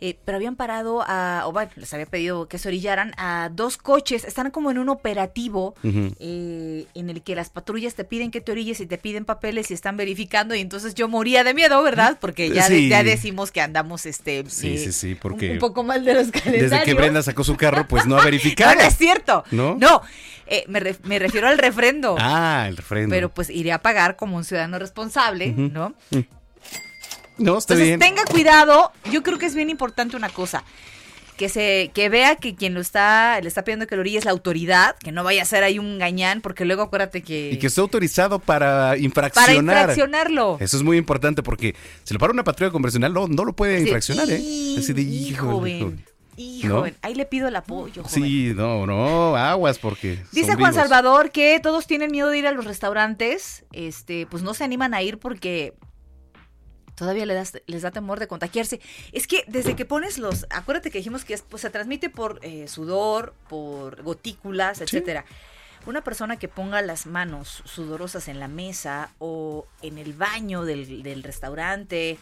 eh, pero habían parado a, o bueno, les había pedido que se orillaran a dos coches, están como en un operativo eh, en el que las patrullas te piden que te orilles y te piden papeles y están verificando y entonces yo moría de miedo, ¿verdad? Porque ya, de- ya decimos que andamos este Sí, eh, sí, sí, un- porque un, poco mal de los calendarios. desde que Brenda sacó su carro, pues no ha verificado. No, no es cierto. ¿No? No, eh, me, ref- me refiero al refrendo. Ah, el refrendo. Pero pues iré a pagar como un ciudadano responsable. ¿no? no, está Entonces bien. tenga cuidado. Yo creo que es bien importante una cosa. Que se, que vea que quien lo está, le está pidiendo que lo orille es la autoridad, que no vaya a ser ahí un gañán, porque luego acuérdate que. Y que esté autorizado para para infraccionar. infraccionarlo. Eso es muy importante porque si lo para una patrulla convencional no, no lo puede infraccionar, ¿eh? "Y- Así de hijo. joven, y ¿No? Ahí le pido el apoyo, joven. Sí, no, no, aguas porque. Dice son Juan vivos. Salvador que todos tienen miedo de ir a los restaurantes, este, pues no se animan a ir porque todavía les, da temor de contagiarse. Es que desde que pones los, acuérdate que dijimos que es- pues, se transmite por eh, sudor, por gotículas, etcétera. Una persona que ponga las manos sudorosas en la mesa o en el baño del, del restaurante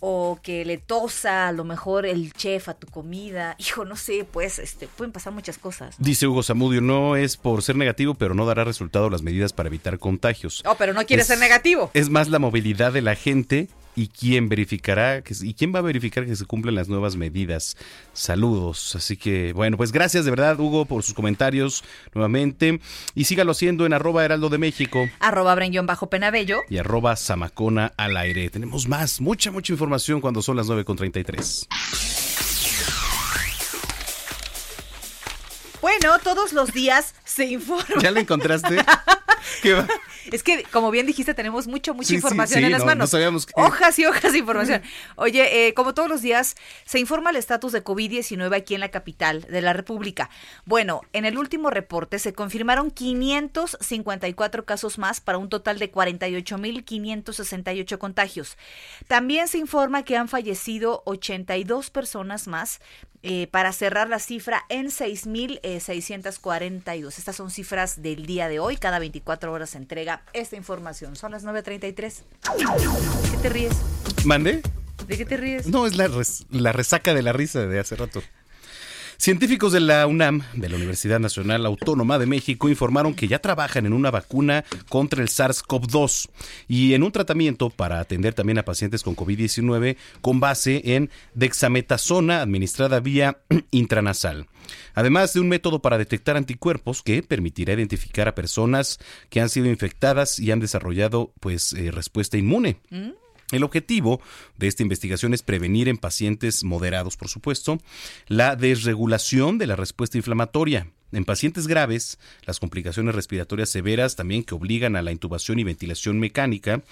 o que le tosa a lo mejor el chef a tu comida, hijo, no sé, pues este, pueden pasar muchas cosas. Dice Hugo Zamudio, no es por ser negativo, pero no dará resultado las medidas para evitar contagios. Oh, pero no quiere Es- ser negativo. Es más la movilidad de la gente y quién verificará que, y quién va a verificar que se cumplen las nuevas medidas. Saludos. Así que, bueno, pues gracias de verdad, Hugo, por sus comentarios nuevamente. Y sígalo haciendo en arroba heraldo de México Arroba Brenguión bajo Penabello. y arroba zamacona al aire. Tenemos más, mucha, mucha información cuando son las 9.33. Bueno, todos los días se informa. ¿Ya la encontraste? ¿Qué va? Es que, como bien dijiste, tenemos mucha, mucha Sí, sí, información sí, en las no, manos. no sabíamos que- Hojas y hojas de información. Oye, eh, como todos los días, se informa el estatus de COVID-19 aquí en la capital de la República. Bueno, en el último reporte se confirmaron 554 casos más para un total de 48.568 contagios. También se informa que han fallecido 82 personas más eh, para cerrar la cifra en 6.642. Estas son cifras del día de hoy. Cada 24 horas se entrega esta información. Son las 9.33. ¿De qué te ríes? ¿Mande? ¿De qué te ríes? No, es la, res- la resaca de la risa de hace rato. Científicos de la UNAM, de la Universidad Nacional Autónoma de México, informaron que ya trabajan en una vacuna contra el SARS-CoV-2 y en un tratamiento para atender también a pacientes con COVID-19 con base en dexametasona administrada vía intranasal. Además de un método para detectar anticuerpos que permitirá identificar a personas que han sido infectadas y han desarrollado pues eh, respuesta inmune. ¿Mm? El objetivo de esta investigación es prevenir en pacientes moderados, por supuesto, la desregulación de la respuesta inflamatoria. En pacientes graves, las complicaciones respiratorias severas también que obligan a la intubación y ventilación mecánica.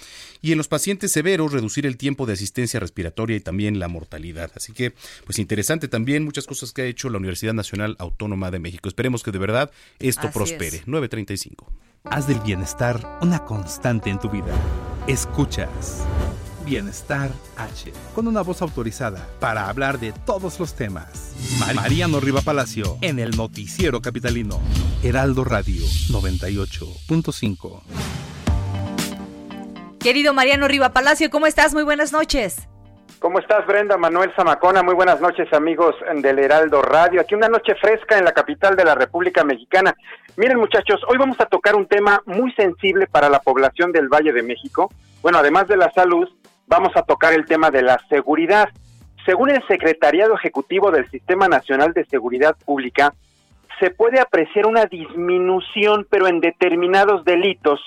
Y en los pacientes severos, reducir el tiempo de asistencia respiratoria y también la mortalidad. Así que, pues interesante también muchas cosas que ha hecho la Universidad Nacional Autónoma de México. Esperemos que de verdad esto prospere. 935. Haz del bienestar una constante en tu vida. Escuchas. Bienestar H, con una voz autorizada para hablar de todos los temas. Mariano Riva Palacio, en el Noticiero Capitalino. Heraldo Radio 98.5. Querido Mariano Riva Palacio, ¿cómo estás? Muy buenas noches. ¿Cómo estás, Brenda? Manuel Zamacona, muy buenas noches, amigos del Heraldo Radio. Aquí una noche fresca en la capital de la República Mexicana. Miren, muchachos, hoy vamos a tocar un tema muy sensible para la población del Valle de México. Bueno, además de la salud, vamos a tocar el tema de la seguridad. Según el Secretariado Ejecutivo del Sistema Nacional de Seguridad Pública, se puede apreciar una disminución, pero en determinados delitos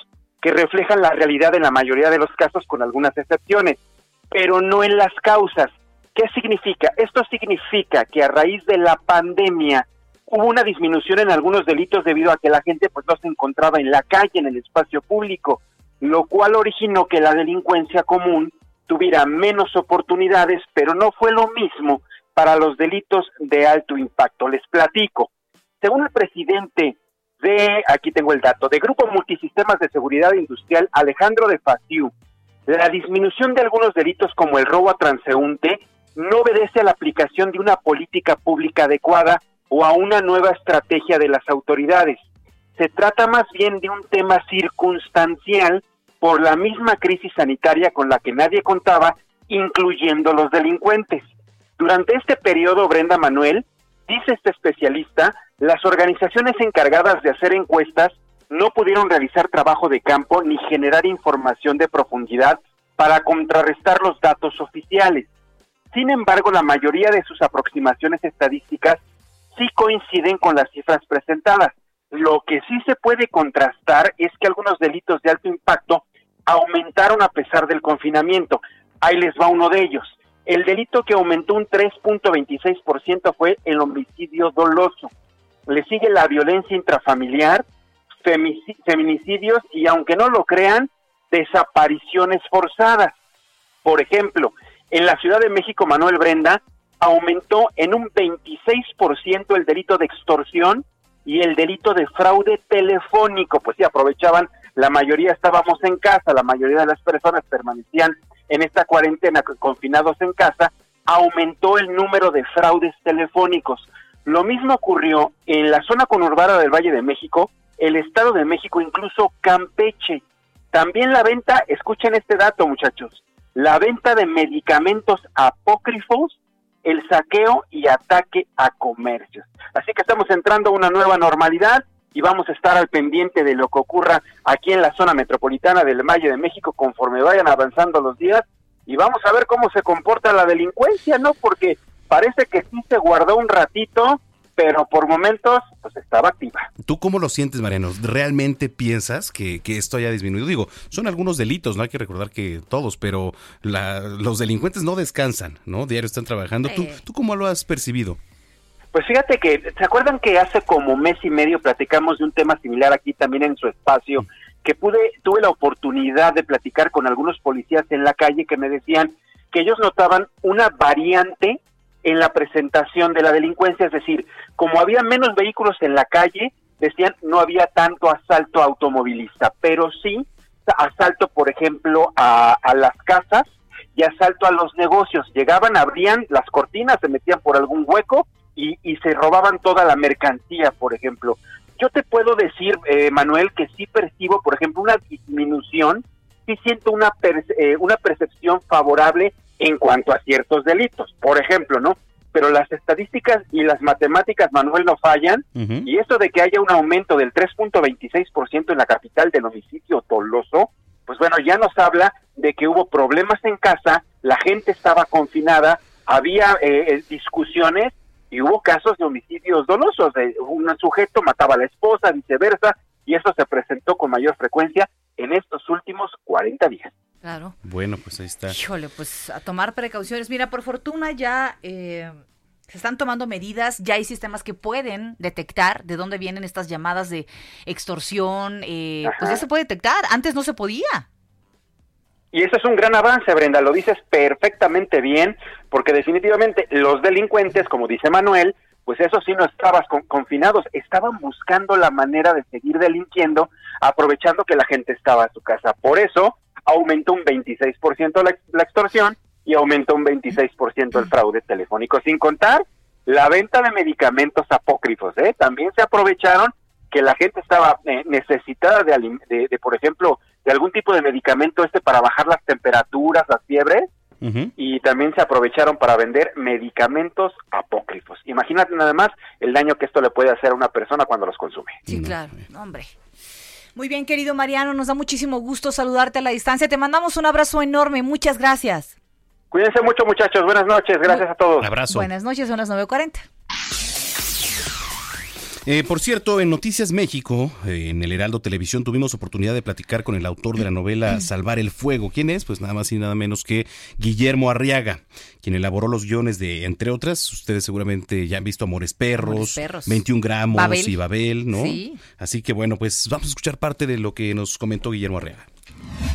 que reflejan la realidad en la mayoría de los casos, con algunas excepciones, pero no en las causas. ¿Qué significa? Esto significa que a raíz de la pandemia hubo una disminución en algunos delitos debido a que la gente pues no se encontraba en la calle, en el espacio público, lo cual originó que la delincuencia común tuviera menos oportunidades, pero no fue lo mismo para los delitos de alto impacto. Les platico. Según el presidente de, aquí tengo el dato, de Grupo Multisistemas de Seguridad Industrial, Alejandro de Faciu, la disminución de algunos delitos como el robo a transeúnte no obedece a la aplicación de una política pública adecuada o a una nueva estrategia de las autoridades. Se trata más bien de un tema circunstancial por la misma crisis sanitaria con la que nadie contaba, incluyendo los delincuentes. Durante este periodo, Brenda Manuel, dice este especialista, las organizaciones encargadas de hacer encuestas no pudieron realizar trabajo de campo ni generar información de profundidad para contrarrestar los datos oficiales. Sin embargo, la mayoría de sus aproximaciones estadísticas sí coinciden con las cifras presentadas. Lo que sí se puede contrastar es que algunos delitos de alto impacto aumentaron a pesar del confinamiento. Ahí les va uno de ellos. El delito que aumentó un 3.26% fue el homicidio doloso. Le sigue la violencia intrafamiliar, feminicidios y, aunque no lo crean, desapariciones forzadas. Por ejemplo, en la Ciudad de México, Manuel Brenda aumentó en un 26% el delito de extorsión y el delito de fraude telefónico, pues sí aprovechaban la mayoría estábamos en casa, la mayoría de las personas permanecían en esta cuarentena confinados en casa, aumentó el número de fraudes telefónicos. Lo mismo ocurrió en la zona conurbada del Valle de México, el Estado de México, incluso Campeche. También la venta, escuchen este dato muchachos, la venta de medicamentos apócrifos, el saqueo y ataque a comercios. Así que estamos entrando a una nueva normalidad y vamos a estar al pendiente de lo que ocurra aquí en la zona metropolitana del Valle de México conforme vayan avanzando los días y vamos a ver cómo se comporta la delincuencia, ¿no? Porque parece que sí se guardó un ratito, pero por momentos pues estaba activa. ¿Tú cómo lo sientes, Mariano? ¿Realmente piensas que, esto haya disminuido? Digo, son algunos delitos, no hay que recordar que todos, pero los delincuentes no descansan, ¿no? Diario están trabajando. ¿Tú, ¿Tú cómo lo has percibido? Pues fíjate que, ¿se acuerdan que hace como mes y medio platicamos de un tema similar aquí también en su espacio? Que pude, tuve la oportunidad de platicar con algunos policías en la calle que me decían que ellos notaban una variante en la presentación de la delincuencia, es decir, como había menos vehículos en la calle, decían no había tanto asalto automovilista, pero sí asalto, por ejemplo, a, a las casas y asalto a los negocios. Llegaban, abrían las cortinas, se metían por algún hueco y, se robaban toda la mercancía, por ejemplo. Yo te puedo decir, eh, Manuel, que sí percibo, por ejemplo, una disminución, sí siento una, eh, una percepción favorable en cuanto a ciertos delitos, por ejemplo, ¿no? Pero las estadísticas y las matemáticas, Manuel, no fallan, y eso de que haya un aumento del 3.26% en la capital del homicidio Toloso, pues bueno, ya nos habla de que hubo problemas en casa, la gente estaba confinada, había eh, discusiones y hubo casos de homicidios dolosos, de un sujeto mataba a la esposa, viceversa, y eso se presentó con mayor frecuencia en estos últimos 40 días. Claro. Bueno, pues ahí está. Híjole, pues a tomar precauciones. Mira, por fortuna ya eh, se están tomando medidas, ya hay sistemas que pueden detectar de dónde vienen estas llamadas de extorsión, eh, pues ya se puede detectar, antes no se podía. Y eso es un gran avance, Brenda, lo dices perfectamente bien, porque definitivamente los delincuentes, como dice Manuel, pues eso sí no estabas confinados, estaban buscando la manera de seguir delinquiendo, aprovechando que la gente estaba a su casa. Por eso aumentó un 26% la, la extorsión y aumentó un 26% el fraude telefónico, sin contar la venta de medicamentos apócrifos. ¿eh? También se aprovecharon que la gente estaba eh, necesitada de, de, por ejemplo, de algún tipo de medicamento este para bajar las temperaturas, las fiebres, y también se aprovecharon para vender medicamentos apócrifos. Imagínate nada más el daño que esto le puede hacer a una persona cuando los consume. Sí, claro, hombre. Muy bien, querido Mariano, nos da muchísimo gusto saludarte a la distancia. Te mandamos un abrazo enorme. Muchas gracias. Cuídense mucho, muchachos. Buenas noches. Gracias a todos. Un abrazo. Buenas noches, son las 9.40. Eh, por cierto, en Noticias México, eh, en el Heraldo Televisión, tuvimos oportunidad de platicar con el autor de la novela Salvar el Fuego. ¿Quién es? Pues nada más y nada menos que Guillermo Arriaga, quien elaboró los guiones de, entre otras, ustedes seguramente ya han visto Amores Perros, 21 gramos y Babel, ¿no? Sí. Así que bueno, pues vamos a escuchar parte de lo que nos comentó Guillermo Arriaga.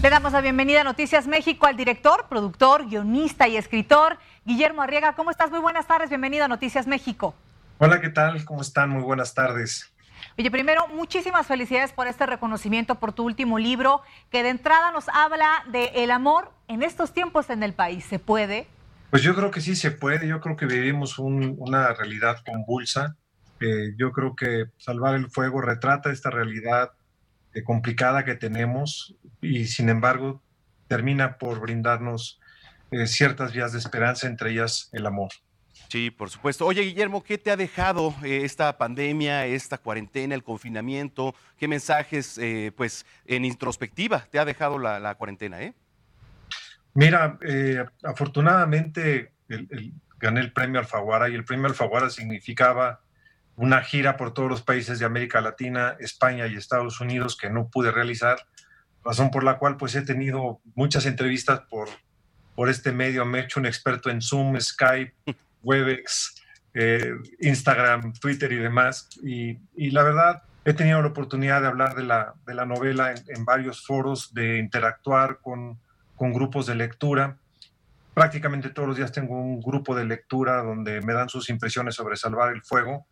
Le damos la bienvenida a Noticias México al director, productor, guionista y escritor Guillermo Arriaga. ¿Cómo estás? Muy buenas tardes. Bienvenido a Noticias México. Hola, ¿qué tal? ¿Cómo están? Muy buenas tardes. Oye, primero, muchísimas felicidades por este reconocimiento, por tu último libro, que de entrada nos habla de el amor en estos tiempos en el país. ¿Se puede? Pues yo creo que sí se puede. Yo creo que vivimos una realidad convulsa. Eh, yo creo que Salvar el Fuego retrata esta realidad eh, complicada que tenemos y sin embargo termina por brindarnos eh, ciertas vías de esperanza, entre ellas el amor. Sí, por supuesto. Oye, Guillermo, ¿qué te ha dejado eh, esta pandemia, esta cuarentena, el confinamiento? ¿Qué mensajes, eh, pues, en introspectiva te ha dejado la, cuarentena? Eh? Mira, eh, afortunadamente gané el premio Alfaguara y el premio Alfaguara significaba una gira por todos los países de América Latina, España y Estados Unidos que no pude realizar, razón por la cual pues he tenido muchas entrevistas por, por este medio, me he hecho un experto en Zoom, Skype, Webex, eh, Instagram, Twitter y demás. Y, la verdad, he tenido la oportunidad de hablar de la, de la novela en, varios foros, de interactuar con, con, grupos de lectura. Prácticamente todos los días tengo un grupo de lectura donde me dan sus impresiones sobre Salvar el Fuego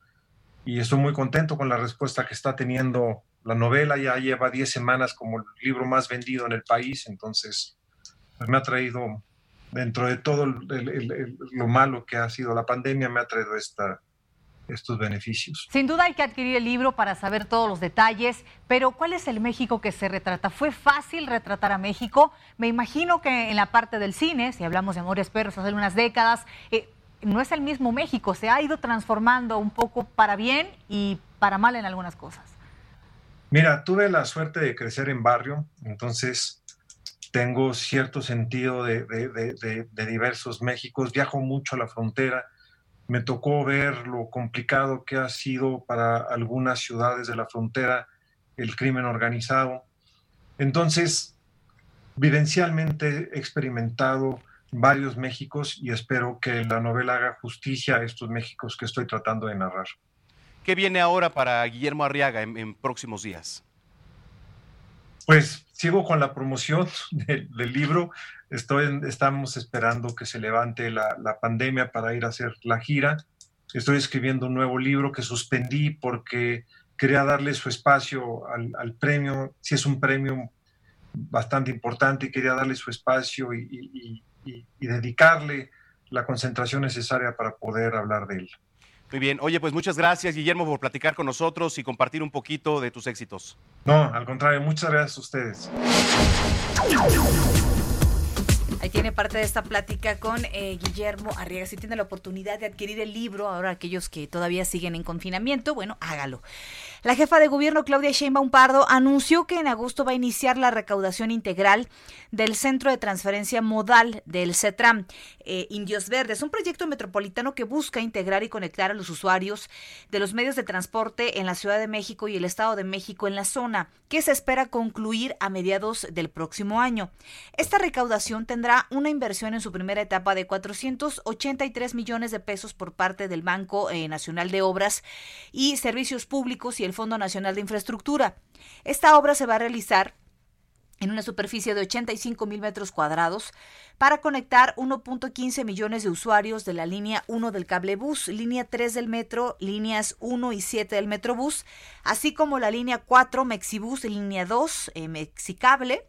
y estoy muy contento con la respuesta que está teniendo la novela. Ya lleva 10 semanas como el libro más vendido en el país, entonces pues me ha traído dentro de todo lo malo que ha sido la pandemia, me ha traído esta, estos beneficios. Sin duda hay que adquirir el libro para saber todos los detalles, pero ¿cuál es el México que se retrata? ¿Fue fácil retratar a México? Me imagino que en la parte del cine, si hablamos de Amores Perros hace unas décadas, eh, no es el mismo México, se ha ido transformando un poco para bien y para mal en algunas cosas. Mira, tuve la suerte de crecer en barrio, entonces tengo cierto sentido de, diversos Méxicos, viajo mucho a la frontera, me tocó ver lo complicado que ha sido para algunas ciudades de la frontera el crimen organizado. Entonces, vivencialmente he experimentado varios Méxicos y espero que la novela haga justicia a estos Méxicos que estoy tratando de narrar. ¿Qué viene ahora para Guillermo Arriaga en próximos días? Pues sigo con la promoción del libro. Estoy, estamos esperando que se levante la, pandemia para ir a hacer la gira. Estoy escribiendo un nuevo libro que suspendí porque quería darle su espacio al, premio. Si es un premio bastante importante, quería darle su espacio y dedicarle la concentración necesaria para poder hablar de él. Muy bien. Oye, pues muchas gracias, Guillermo, por platicar con nosotros y compartir un poquito de tus éxitos. No, al contrario, muchas gracias a ustedes. Ahí tiene parte de esta plática con eh, Guillermo Arriaga. Si tiene la oportunidad de adquirir el libro, ahora aquellos que todavía siguen en confinamiento, bueno, hágalo. La jefa de gobierno Claudia Sheinbaum Pardo anunció que en agosto va a iniciar la recaudación integral del Centro de Transferencia Modal del CETRAM eh, Indios Verdes, un proyecto metropolitano que busca integrar y conectar a los usuarios de los medios de transporte en la Ciudad de México y el Estado de México en la zona, que se espera concluir a mediados del próximo año. Esta recaudación tendrá una inversión en su primera etapa de 483 millones de pesos por parte del Banco eh, Nacional de Obras y Servicios Públicos y el Fondo Nacional de Infraestructura. Esta obra se va a realizar en una superficie de 85 mil metros cuadrados para conectar 1.15 millones de usuarios de la línea 1 del cablebús, línea 3 del metro, líneas 1 y 7 del metrobús, así como la línea 4 Mexibus, línea 2 eh, Mexicable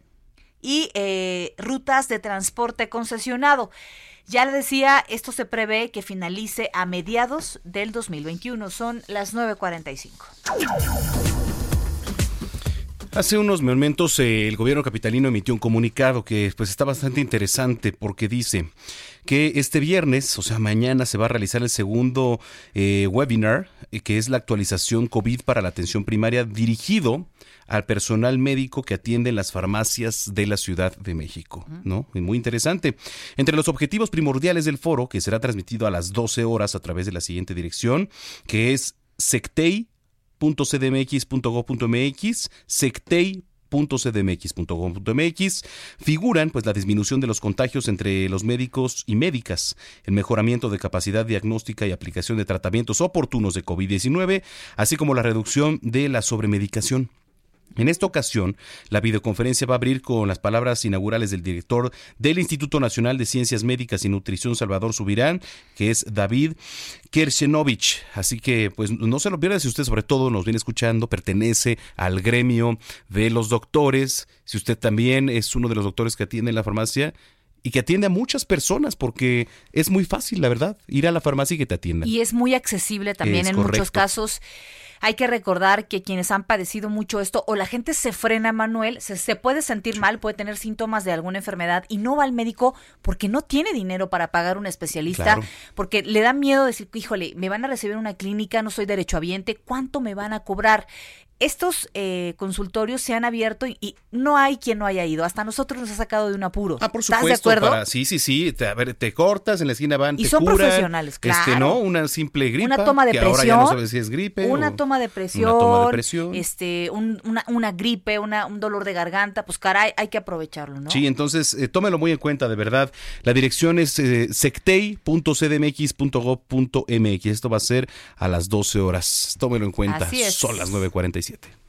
y eh, rutas de transporte concesionado. Ya le decía, esto se prevé que finalice a mediados del 2021. Son las 9.45. Hace unos momentos eh, el gobierno capitalino emitió un comunicado que pues está bastante interesante porque dice que este viernes, o sea mañana, se va a realizar el segundo eh, webinar que es la actualización COVID para la atención primaria dirigido al personal médico que atiende en las farmacias de la Ciudad de México, ¿no? muy interesante. Entre los objetivos primordiales del foro, que será transmitido a las 12 horas a través de la siguiente dirección, que es sectei.cdmx.gov.mx, sectei .cdmx.gov.mx figuran pues la disminución de los contagios entre los médicos y médicas, el mejoramiento de capacidad diagnóstica y aplicación de tratamientos oportunos de COVID-19, así como la reducción de la sobremedicación. En esta ocasión, la videoconferencia va a abrir con las palabras inaugurales del director del Instituto Nacional de Ciencias Médicas y Nutrición Salvador Subirán, que es David Kershenovich. Así que, pues, no se lo pierda si usted sobre todo nos viene escuchando, pertenece al gremio de los doctores, si usted también es uno de los doctores que atiende en la farmacia, y que atiende a muchas personas porque es muy fácil, la verdad, ir a la farmacia y que te atiendan. Y es muy accesible también en muchos casos. Hay que recordar que quienes han padecido mucho esto o la gente se frena, Manuel, se, puede sentir mal, puede tener síntomas de alguna enfermedad y no va al médico porque no tiene dinero para pagar un especialista, porque le da miedo decir, híjole, me van a recibir en una clínica, no soy derechohabiente, ¿cuánto me van a cobrar? Estos eh, consultorios se han abierto y, no hay quien no haya ido. Hasta nosotros nos ha sacado de un apuro. Ah, por supuesto. ¿Estás de acuerdo? sí, sí, sí. Te, a ver, te cortas, en la esquina van, y son profesionales, claro. Este, ¿no? Una simple gripe. Una toma de que presión. Ahora ya no sabes si es gripe. Una toma de presión. Una toma de presión. Este, una, una, gripe, una, un dolor de garganta. Pues caray, hay que aprovecharlo, ¿no? Sí, entonces eh, tómelo muy en cuenta, de verdad. La dirección es eh, sectei.cdmx.gov.mx. Esto va a ser a las 12 horas. Tómelo en cuenta. Así es. Son las 9.47.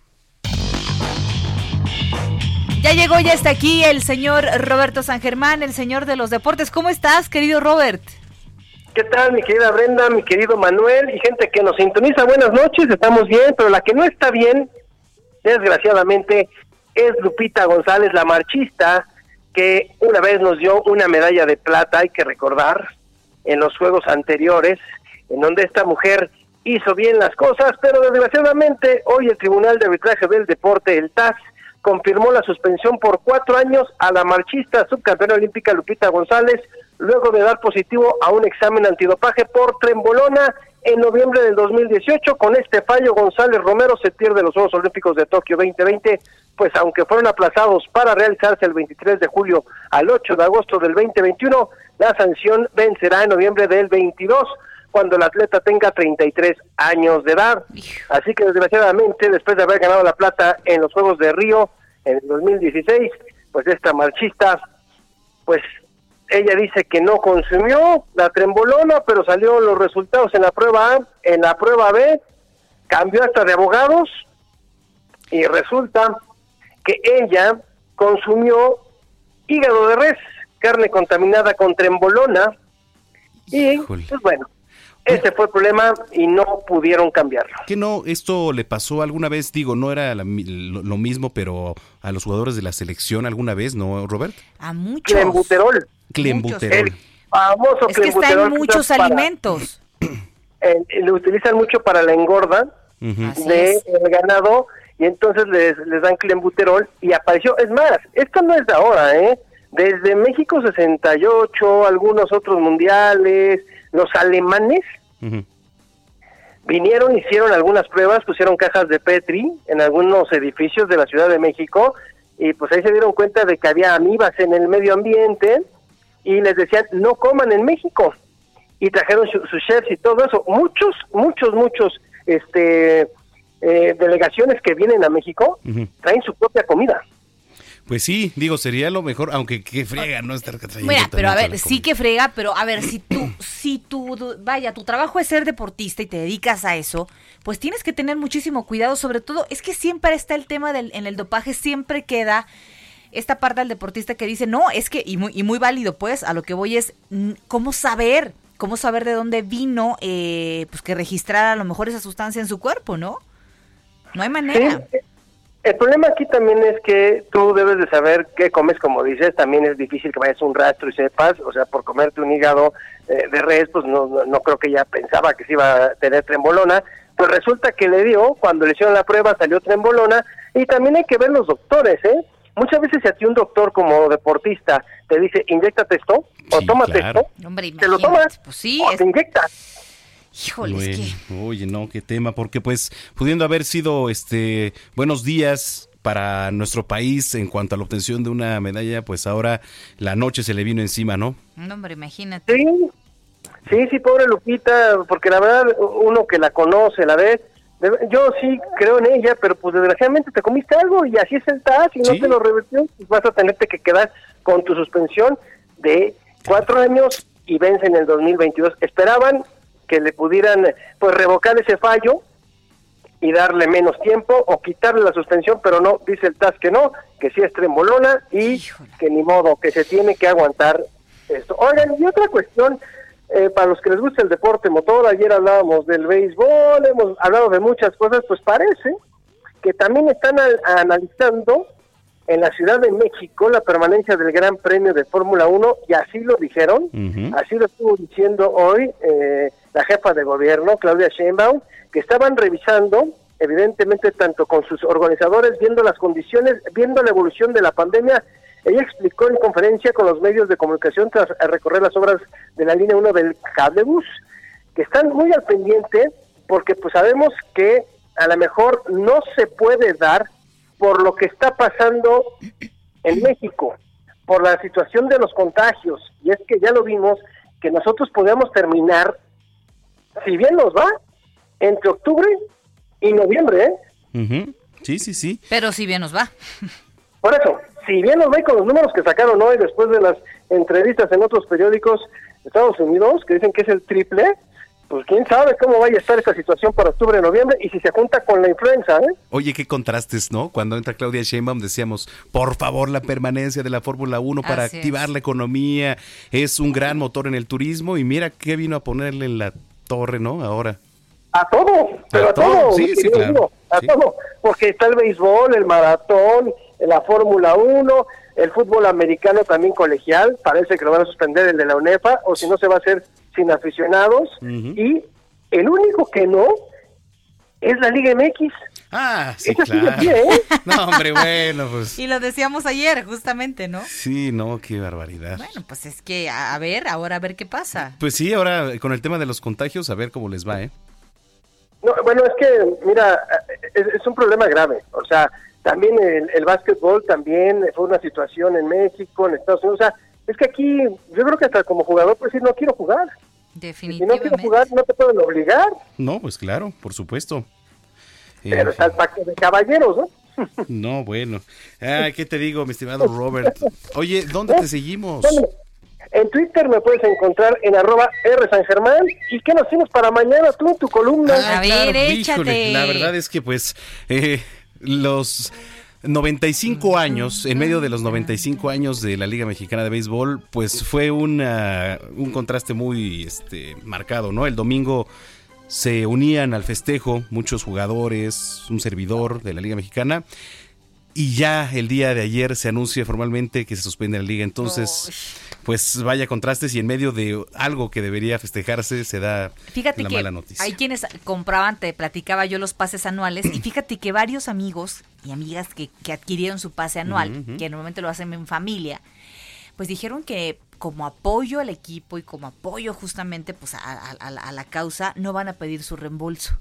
Ya llegó, ya está aquí el señor Roberto San Germán, el señor de los deportes. ¿Cómo estás, querido Robert? ¿Qué tal, mi querida Brenda, mi querido Manuel y gente que nos sintoniza? Buenas noches, estamos bien, pero la que no está bien, desgraciadamente, es Lupita González, la marchista, que una vez nos dio una medalla de plata, hay que recordar, en los Juegos anteriores, en donde esta mujer hizo bien las cosas, pero desgraciadamente hoy el Tribunal de Arbitraje del Deporte, el TAS, confirmó la suspensión por cuatro años a la marchista subcampeona olímpica Lupita González, luego de dar positivo a un examen antidopaje por trembolona en noviembre del 2018. Con este fallo, González Romero se pierde los Juegos Olímpicos de Tokio 2020, pues aunque fueron aplazados para realizarse el 23 de julio al 8 de agosto del 2021, la sanción vencerá en noviembre del 22 cuando el atleta tenga 33 años de edad. Así que desgraciadamente, después de haber ganado la plata en los Juegos de Río en el 2016, pues esta marchista, pues ella dice que no consumió la trembolona, pero salió los resultados en la prueba A, en la prueba B, cambió hasta de abogados y resulta que ella consumió hígado de res, carne contaminada con trembolona y pues bueno, ese fue el problema y no pudieron cambiarlo. ¿Qué no? Esto le pasó alguna vez, digo, no era lo, mismo, pero a los jugadores de la selección alguna vez, ¿no, Robert? A muchos. Clembuterol. Clembuterol. El famoso es que está en muchos alimentos. lo utilizan mucho para la engorda del ganado y entonces les, les dan clembuterol y apareció. Es más, esto no es de ahora, ¿eh? desde México 68, algunos otros mundiales, los alemanes vinieron, hicieron algunas pruebas, pusieron cajas de Petri en algunos edificios de la Ciudad de México y pues ahí se dieron cuenta de que había amibas en el medio ambiente y les decían no coman en México y trajeron sus chefs y todo eso. Muchos, muchos, muchos este eh, delegaciones que vienen a México traen su propia comida. Pues sí, digo, sería lo mejor, aunque qué frega no estar trayendo Mira, pero a ver, sí que frega, pero a ver, si tú, si tú, vaya, tu trabajo es ser deportista y te dedicas a eso, pues tienes que tener muchísimo cuidado, sobre todo, es que siempre está el tema del, en el dopaje, siempre queda esta parte del deportista que dice, no, es que, y muy, y muy válido, pues, a lo que voy es, mm, ¿cómo saber? ¿Cómo saber de dónde vino, eh, pues, que registrara a lo mejor esa sustancia en su cuerpo, ¿no? No hay manera. Sí, El problema aquí también es que tú debes de saber qué comes, como dices, también es difícil que vayas a un rastro y sepas, o sea, por comerte un hígado eh, de res, pues no, no, no creo que ella pensaba que se iba a tener trembolona, pues resulta que le dio, cuando le hicieron la prueba salió trembolona, y también hay que ver los doctores, ¿eh? Muchas veces si a ti un doctor como deportista te dice, inyectate esto, o tómate claro. esto, Hombre, te lo tomas, pues sí, o es- te inyectas. Híjole, es Bueno, que... Oye, no, qué tema, porque pues pudiendo haber sido este buenos días para nuestro país en cuanto a la obtención de una medalla, pues ahora la noche se le vino encima, ¿no? No, hombre, imagínate. Sí, sí, sí, pobre Lupita, porque la verdad, uno que la conoce, la ve, yo sí creo en ella, pero pues desgraciadamente te comiste algo y así es el TAS y no Sí. te lo revirtió, pues vas a tenerte que quedar con tu suspensión de cuatro años y vence en el 2022. Esperaban que le pudieran pues revocar ese fallo y darle menos tiempo o quitarle la suspensión, pero no, dice el TAS que no, que sí es trembolona y que ni modo, que se tiene que aguantar esto. Oigan, y otra cuestión, eh, para los que les gusta el deporte motor, ayer hablábamos del béisbol, hemos hablado de muchas cosas, pues parece que también están al- analizando en la Ciudad de México la permanencia del Gran Premio de Fórmula 1 y así lo dijeron, así lo estuvo diciendo hoy eh, la jefa de gobierno, Claudia Sheinbaum, que estaban revisando, evidentemente tanto con sus organizadores, viendo las condiciones, viendo la evolución de la pandemia. Ella explicó en conferencia con los medios de comunicación tras recorrer las obras de la línea 1 del cablebus, que están muy al pendiente porque pues sabemos que a lo mejor no se puede dar por lo que está pasando en México, por la situación de los contagios. Y es que ya lo vimos, que nosotros podemos terminar, si bien nos va, entre octubre y noviembre. ¿eh? Sí, sí, sí. Pero si bien nos va. Por eso, si bien nos va y con los números que sacaron hoy después de las entrevistas en otros periódicos de Estados Unidos, que dicen que es el triple, pues quién sabe cómo vaya a estar esta situación para octubre, noviembre, y si se junta con la influenza, ¿eh? Oye, qué contrastes, ¿no? Cuando entra Claudia Sheinbaum decíamos, por favor, la permanencia de la Fórmula 1 para Así es. activar la economía es un gran motor en el turismo y mira qué vino a ponerle en la torre, ¿no? Ahora. A todo, pero A a, todo, todo, sí, sí, claro, a sí. todo, porque está el béisbol, el maratón, la Fórmula 1, el fútbol americano también colegial, parece que lo van a suspender el de la UNEFA, o si no se va a hacer sin aficionados, y el único que no es la Liga MX. Ah, sí, claro. ¿eh? No, hombre, bueno, pues. Y lo decíamos ayer, justamente, ¿no? Sí, no, qué barbaridad. Bueno, pues es que, a, a ver, ahora a ver qué pasa. Pues sí, ahora con el tema de los contagios, a ver cómo les va, ¿eh? No, bueno, es que, mira, es, es un problema grave. O sea, también el, el básquetbol también fue una situación en México, en Estados Unidos. O sea, es que aquí, yo creo que hasta como jugador, pues decir, no quiero jugar. Si no Definitivamente. quiero jugar, no te pueden obligar. No, pues claro, por supuesto. Pero En está el pacto de caballeros, ¿no? No, bueno. Ay, ¿qué te digo, mi estimado Robert? Oye, ¿dónde te seguimos? En Twitter me puedes encontrar en arroba R San Germán. ¿Y qué nos tienes para mañana tú, tu columna? Ah, claro, híjole, la verdad es que pues eh, los 95 años, en medio de los 95 años de la Liga Mexicana de Béisbol, pues fue una, un contraste muy este, marcado, ¿no? El domingo se unían al festejo muchos jugadores, un servidor de la Liga Mexicana. Y ya el día de ayer se anuncia formalmente que se suspende la liga. Entonces, pues vaya contrastes y en medio de algo que debería festejarse se da Fíjate la que mala noticia. hay quienes compraban, te platicaba yo los pases anuales, y fíjate que varios amigos y amigas que, que adquirieron su pase anual, que normalmente lo hacen en familia, pues dijeron que como apoyo al equipo y como apoyo justamente pues a, la causa, no van a pedir su reembolso.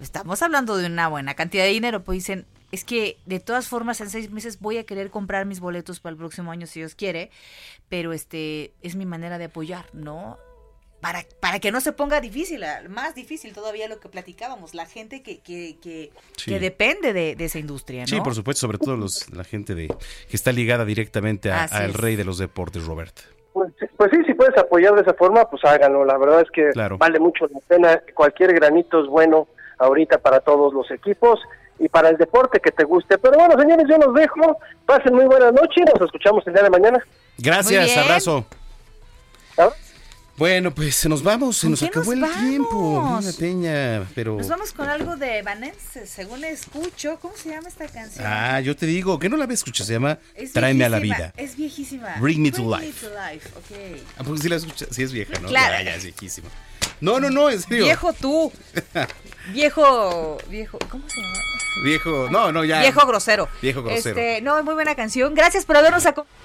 Estamos hablando de una buena cantidad de dinero, pues dicen, es que de todas formas en seis meses voy a querer comprar mis boletos para el próximo año si Dios quiere, pero este es mi manera de apoyar, ¿no? Para, para que no se ponga difícil, más difícil todavía lo que platicábamos, la gente que, que, que, depende de, esa industria, ¿no? Sí, por supuesto, sobre todo los, la gente de que está ligada directamente al rey de los deportes, Robert. Pues, pues, sí, si puedes apoyar de esa forma, pues háganlo. La verdad es que vale mucho la pena. Cualquier granito es bueno ahorita para todos los equipos y para el deporte que te guste. Pero bueno, señores, yo los dejo. Pasen muy buenas noches. Nos escuchamos el día de mañana. Gracias, abrazo. Bueno, pues se nos vamos, se nos acabó el tiempo. Peña, pero. Nos vamos con algo de Vanessa, según escucho. ¿Cómo se llama esta canción? Ah, yo te digo, que no la ves, escucha, se llama Tráeme a la vida. Es viejísima. Bring me to life. Okay. Ah, pues sí la escuchas, sí es vieja, ¿no? Claro. Ya, ya, es viejísima. No, no, no, en serio. Viejo tú. viejo, viejo, ¿cómo se llama? Viejo, no, no, ya. Viejo grosero. Viejo grosero. Este, no, muy buena canción. Gracias por habernos acompañado.